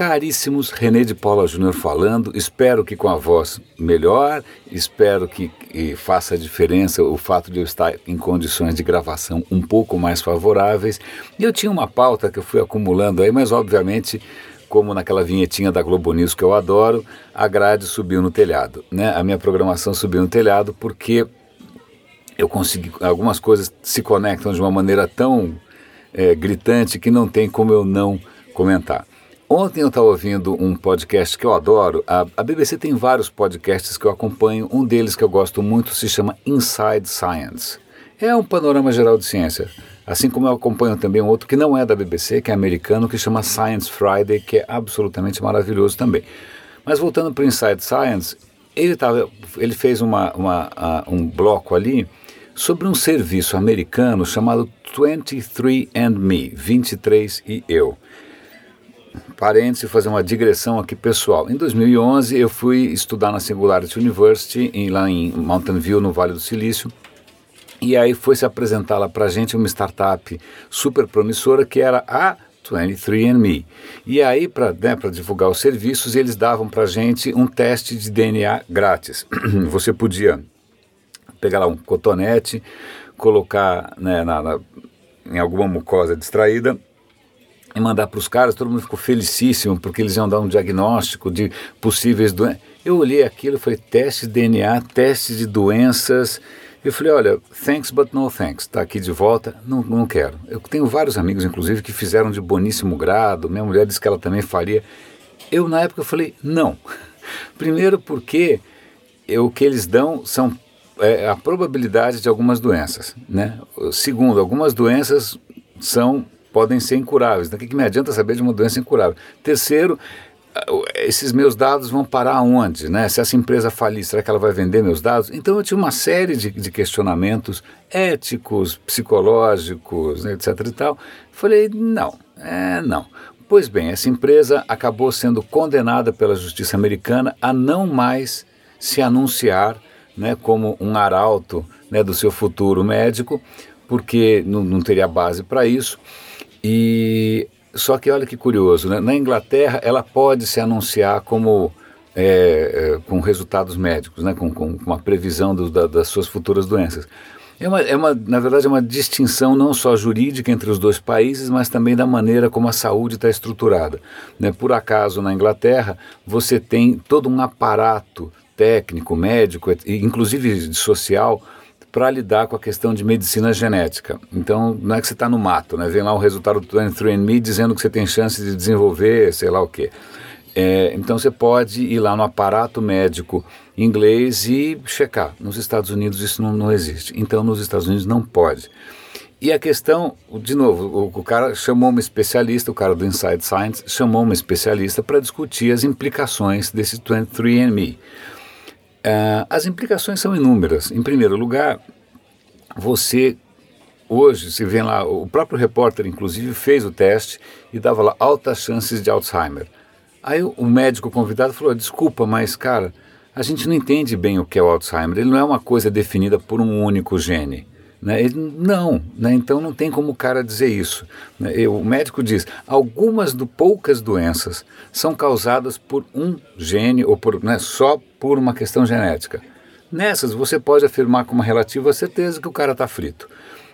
Caríssimos, René de Paula Júnior falando. Espero que com a voz melhor, espero que, que, faça diferença o fato de eu estar em condições de gravação um pouco mais favoráveis. E eu tinha uma pauta que eu fui acumulando aí, mas obviamente, como naquela vinhetinha da Globo News que eu adoro, a grade subiu no telhado. Né? A minha programação subiu no telhado porque eu consegui. Algumas coisas se conectam de uma maneira tão é, gritante que não tem como eu não comentar. Ontem eu estava ouvindo um podcast que eu adoro. A, a, BBC tem vários podcasts que eu acompanho. Um deles que eu gosto muito se chama Inside Science. É um panorama geral de ciência. Assim como eu acompanho também um outro que não é da BBC, que é americano, que chama Science Friday, que é absolutamente maravilhoso também. Mas voltando para Inside Science, ele, tava, ele fez uma, uma, uh, um bloco ali sobre um serviço americano chamado 23andMe, 23 e eu parêntese, fazer uma digressão aqui pessoal. Em 2011 eu fui estudar na Singularity University, em, lá em Mountain View, no Vale do Silício, e aí foi se apresentar lá para gente uma startup super promissora que era a 23andMe. E aí, para né, divulgar os serviços, eles davam para gente um teste de DNA grátis. Você podia pegar lá um cotonete, colocar né, na, na, em alguma mucosa distraída e mandar para os caras, todo mundo ficou felicíssimo porque eles iam dar um diagnóstico de possíveis doenças. Eu olhei aquilo falei, teste de DNA, teste de doenças. Eu falei, olha, thanks but no thanks, está aqui de volta, não, não quero. Eu tenho vários amigos, inclusive, que fizeram de boníssimo grado, minha mulher disse que ela também faria. Eu, na época, falei, não. Primeiro porque eu, o que eles dão são é, a probabilidade de algumas doenças, né? Segundo, algumas doenças são podem ser incuráveis. Então, o que, que me adianta saber de uma doença incurável? Terceiro, esses meus dados vão parar aonde? Né? Se essa empresa falir, será que ela vai vender meus dados? Então eu tinha uma série de, de questionamentos éticos, psicológicos, né, etc. e tal. Falei, não, é, não. Pois bem, essa empresa acabou sendo condenada pela justiça americana a não mais se anunciar né, como um arauto né, do seu futuro médico, porque não, não teria base para isso. E só que olha que curioso, né? na Inglaterra ela pode se anunciar como é, é, com resultados médicos, né? com, com uma previsão do, da, das suas futuras doenças. É uma, é uma, na verdade, é uma distinção não só jurídica entre os dois países, mas também da maneira como a saúde está estruturada. Né? Por acaso, na Inglaterra, você tem todo um aparato técnico, médico, inclusive social, para lidar com a questão de medicina genética. Então, não é que você está no mato, né? Vem lá o resultado do 23andMe dizendo que você tem chance de desenvolver, sei lá o quê. É, então, você pode ir lá no aparato médico inglês e checar. Nos Estados Unidos isso não, não existe. Então, nos Estados Unidos não pode. E a questão, de novo, o, o, cara chamou uma especialista, o cara do Inside Science chamou uma especialista para discutir as implicações desse 23andMe. Uh, as implicações são inúmeras. Em primeiro lugar, você hoje, se vê lá, o próprio repórter, inclusive, fez o teste e dava lá altas chances de Alzheimer. Aí o médico convidado falou: desculpa, mas cara, a gente não entende bem o que é o Alzheimer. Ele não é uma coisa definida por um único gene. Né? Ele, não, né? então não tem como o cara dizer isso. Né? o médico diz: algumas do poucas doenças são causadas por um gene ou por, né, só por uma questão genética. Nessas você pode afirmar com uma relativa certeza que o cara está frito.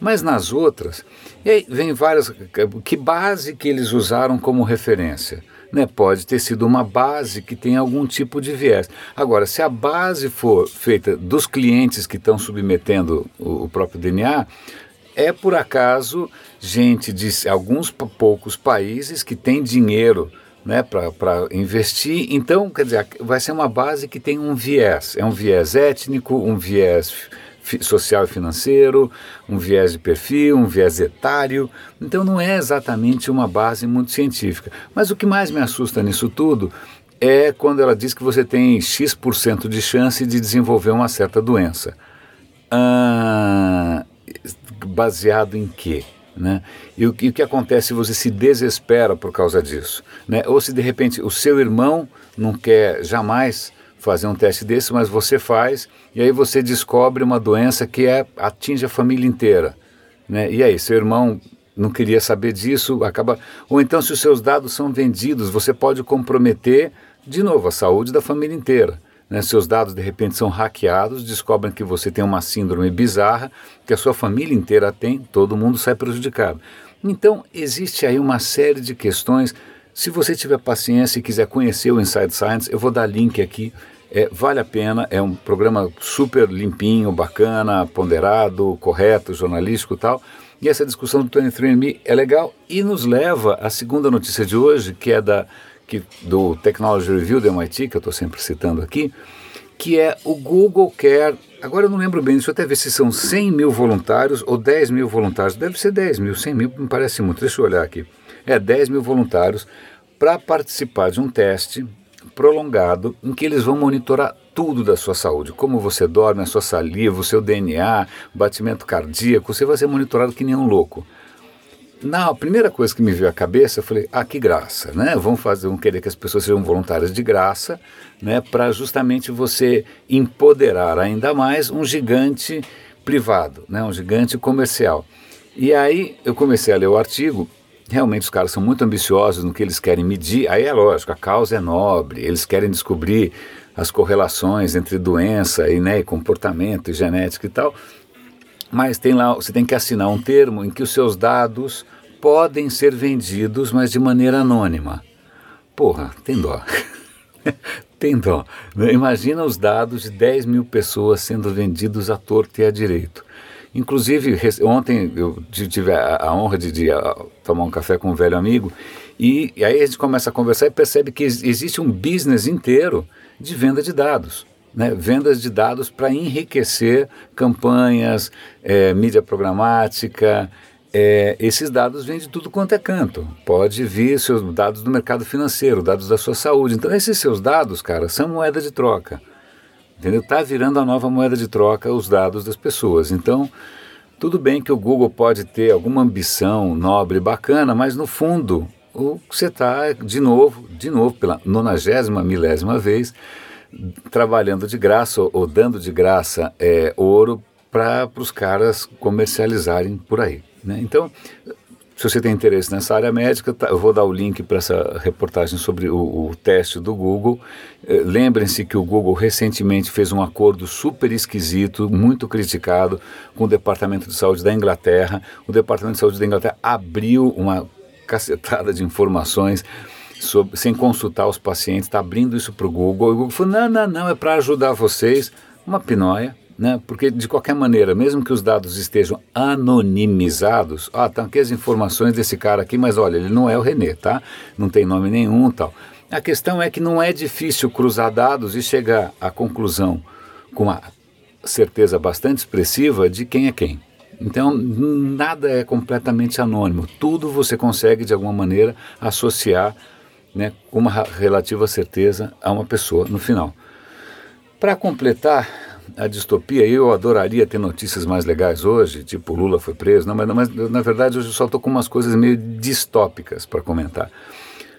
Mas nas outras, e aí vem várias. Que base que eles usaram como referência? né, pode ter sido uma base que tem algum tipo de viés. Agora, se a base for feita dos clientes que estão submetendo o, o próprio DNA, é por acaso gente de alguns poucos países que tem dinheiro né, para investir. Então, quer dizer, vai ser uma base que tem um viés. É um viés étnico, um viés social e financeiro, um viés de perfil, um viés etário. Então não é exatamente uma base muito científica. Mas o que mais me assusta nisso tudo é quando ela diz que você tem X% de chance de desenvolver uma certa doença. Ah, baseado em quê? Né? E, o, e o que acontece se você se desespera por causa disso? Né? Ou se de repente o seu irmão não quer jamais fazer um teste desse, mas você faz e aí você descobre uma doença que é, atinge a família inteira. Né? E aí, seu irmão não queria saber disso, acaba. Ou então, se os seus dados são vendidos, você pode comprometer, de novo, a saúde da família inteira. Né? Seus dados de repente são hackeados, descobrem que você tem uma síndrome bizarra, que a sua família inteira tem, todo mundo sai prejudicado. Então, existe aí uma série de questões. Se você tiver paciência e quiser conhecer o Inside Science, eu vou dar link aqui. É, vale a pena, é um programa super limpinho, bacana, ponderado, correto, jornalístico e tal. E essa discussão do 23andMe é legal e nos leva à segunda notícia de hoje, que é da, que, do Technology Review do MIT, que eu estou sempre citando aqui, que é o Google quer. Agora eu não lembro bem, deixa eu até ver se são 100 mil voluntários ou 10 mil voluntários. Deve ser 10 mil, 100 mil me parece muito. Deixa eu olhar aqui. É 10 mil voluntários para participar de um teste prolongado em que eles vão monitorar tudo da sua saúde, como você dorme, a sua saliva, o seu DNA, batimento cardíaco, você vai ser monitorado que nem um louco. Na primeira coisa que me veio à cabeça, eu falei, ah, que graça, né? Vamos fazer, vamos querer que as pessoas sejam voluntárias de graça, né? Para justamente você empoderar ainda mais um gigante privado, né? Um gigante comercial. E aí eu comecei a ler o artigo realmente os caras são muito ambiciosos no que eles querem medir. Aí é lógico, a causa é nobre, eles querem descobrir as correlações entre doença e, né, comportamento e genética e tal. Mas tem lá, você tem que assinar um termo em que os seus dados podem ser vendidos, mas de maneira anônima. Porra, tem dó. tem dó. Imagina os dados de 10 mil pessoas sendo vendidos à torta e à direito. Inclusive, ontem eu tive a, honra de, de tomar um café com um velho amigo e, e, aí a gente começa a conversar e percebe que existe um business inteiro de venda de dados. Né, vendas de dados para enriquecer campanhas, é, mídia programática. É, esses dados vêm de tudo quanto é canto. Pode vir seus dados do mercado financeiro, dados da sua saúde. Então, esses seus dados, cara, são moeda de troca. Entendeu? Está virando a nova moeda de troca os dados das pessoas. Então, tudo bem que o Google pode ter alguma ambição nobre, bacana, mas no fundo, o você está de novo, de novo, pela nonagésima, milésima vez, trabalhando de graça ou, dando de graça é, ouro para os caras comercializarem por aí. Né? Então, se você tem interesse nessa área médica, tá, eu vou dar o link para essa reportagem sobre o, o teste do Google. Eh, Lembrem-se que o Google recentemente fez um acordo super esquisito, muito criticado, com o Departamento de Saúde da Inglaterra. O Departamento de Saúde da Inglaterra abriu uma cacetada de informações sobre, sem consultar os pacientes, está abrindo isso para o Google. E o Google falou: não, não, não, é para ajudar vocês. Uma pinóia né? Porque de qualquer maneira, mesmo que os dados estejam anonimizados, ah, estão aqui as informações desse cara aqui, mas olha, ele não é o René, tá? Não tem nome nenhum, tal. A questão é que não é difícil cruzar dados e chegar à conclusão com uma certeza bastante expressiva de quem é quem. Então, nada é completamente anônimo. Tudo você consegue, de alguma maneira, associar né, com uma relativa certeza a uma pessoa no final. Para completar, a distopia, eu adoraria ter notícias mais legais hoje, tipo Lula foi preso, não, mas, mas na verdade hoje eu só estou com umas coisas meio distópicas para comentar.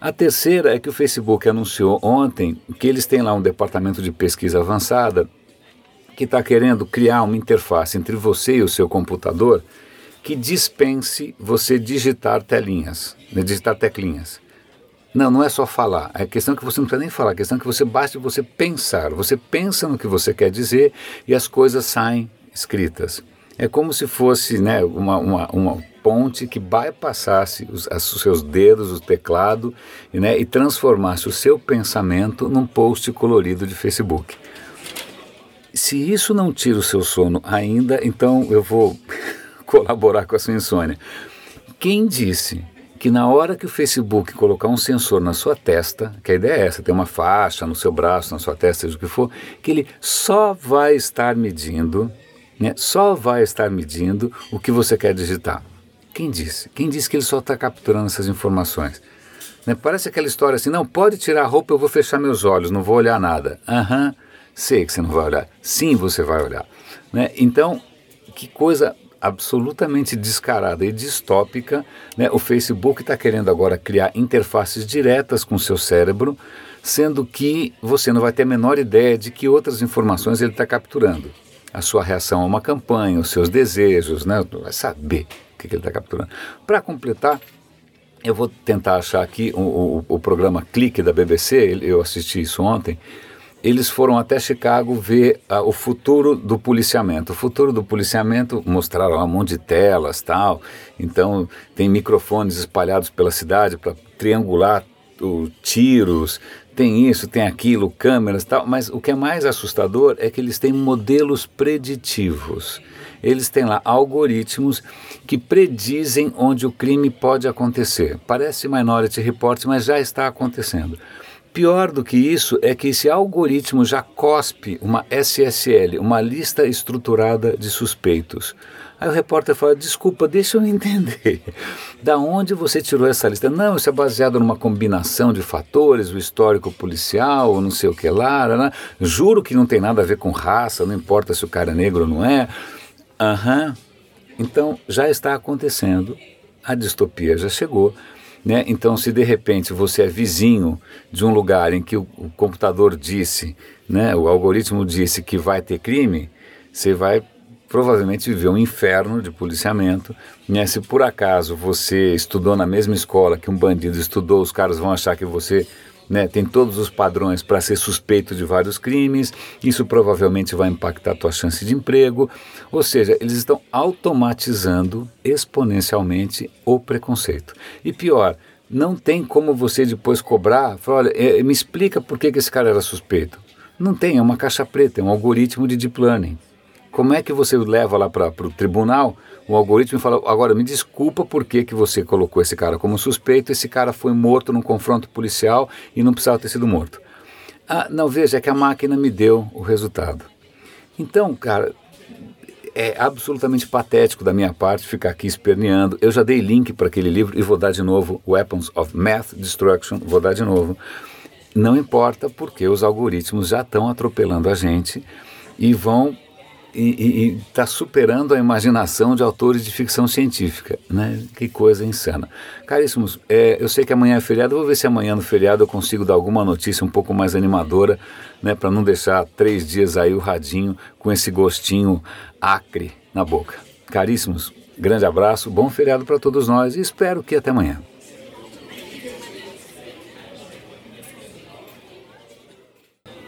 A terceira é que o Facebook anunciou ontem que eles têm lá um departamento de pesquisa avançada que está querendo criar uma interface entre você e o seu computador que dispense você digitar telinhas, né, digitar teclinhas. Não, não é só falar. A questão é que você não precisa nem falar. A questão é que você basta você pensar. Você pensa no que você quer dizer e as coisas saem escritas. É como se fosse né, uma, uma, uma ponte que bypassasse os, os seus dedos, o teclado, né, e transformasse o seu pensamento num post colorido de Facebook. Se isso não tira o seu sono ainda, então eu vou colaborar com a sua insônia. Quem disse que na hora que o Facebook colocar um sensor na sua testa, que a ideia é essa, tem uma faixa no seu braço, na sua testa, seja o que for, que ele só vai estar medindo, né, só vai estar medindo o que você quer digitar. Quem disse? Quem disse que ele só está capturando essas informações? Né, parece aquela história assim, não, pode tirar a roupa, eu vou fechar meus olhos, não vou olhar nada. Aham, uhum, sei que você não vai olhar. Sim, você vai olhar. Né? Então, que coisa absolutamente descarada e distópica, né, o Facebook está querendo agora criar interfaces diretas com o seu cérebro, sendo que você não vai ter a menor ideia de que outras informações ele está capturando. a sua reação a uma campanha, os seus desejos, né? Vai saber o que, que ele está capturando. Para completar, eu vou tentar achar aqui o, o, o programa Clique da BBC, eu assisti isso ontem eles foram até Chicago ver uh, o futuro do policiamento. O futuro do policiamento mostraram um monte de telas tal. Então tem microfones espalhados pela cidade para triangular o, tiros. Tem isso, tem aquilo, câmeras tal. Mas o que é mais assustador é que eles têm modelos preditivos. Eles têm lá algoritmos que predizem onde o crime pode acontecer. Parece Minority Report, mas já está acontecendo. Pior do que isso é que esse algoritmo já cospe uma SSL, uma lista estruturada de suspeitos. Aí o repórter fala: Desculpa, deixa eu entender. Da onde você tirou essa lista? Não, isso é baseado numa combinação de fatores, o histórico policial, não sei o que lá. Juro que não tem nada a ver com raça, não importa se o cara é negro ou não é. Aham. Uhum. Então já está acontecendo, a distopia já chegou. Né? Então, se de repente você é vizinho de um lugar em que o, o computador disse, né, o algoritmo disse que vai ter crime, você vai provavelmente viver um inferno de policiamento. Né? Se por acaso você estudou na mesma escola que um bandido estudou, os caras vão achar que você né, tem todos os padrões para ser suspeito de vários crimes, isso provavelmente vai impactar a tua chance de emprego, ou seja, eles estão automatizando exponencialmente o preconceito. E pior, não tem como você depois cobrar, falar, olha, é, me explica por que, que esse cara era suspeito. Não tem, é uma caixa preta, é um algoritmo de deep learning. Como é que você leva lá para o tribunal o algoritmo fala, agora me desculpa por que, que você colocou esse cara como suspeito, esse cara foi morto num confronto policial e não precisava ter sido morto. Ah, não, veja, é que a máquina me deu o resultado. Então, cara, é absolutamente patético da minha parte ficar aqui esperneando. Eu já dei link para aquele livro e vou dar de novo, Weapons of Math Destruction, vou dar de novo. Não importa porque os algoritmos já estão atropelando a gente e vão e está superando a imaginação de autores de ficção científica, né? Que coisa insana. Caríssimos, é, eu sei que amanhã é feriado, vou ver se amanhã no feriado eu consigo dar alguma notícia um pouco mais animadora, né? Para não deixar três dias aí o radinho com esse gostinho acre na boca. Caríssimos, grande abraço, bom feriado para todos nós e espero que até amanhã.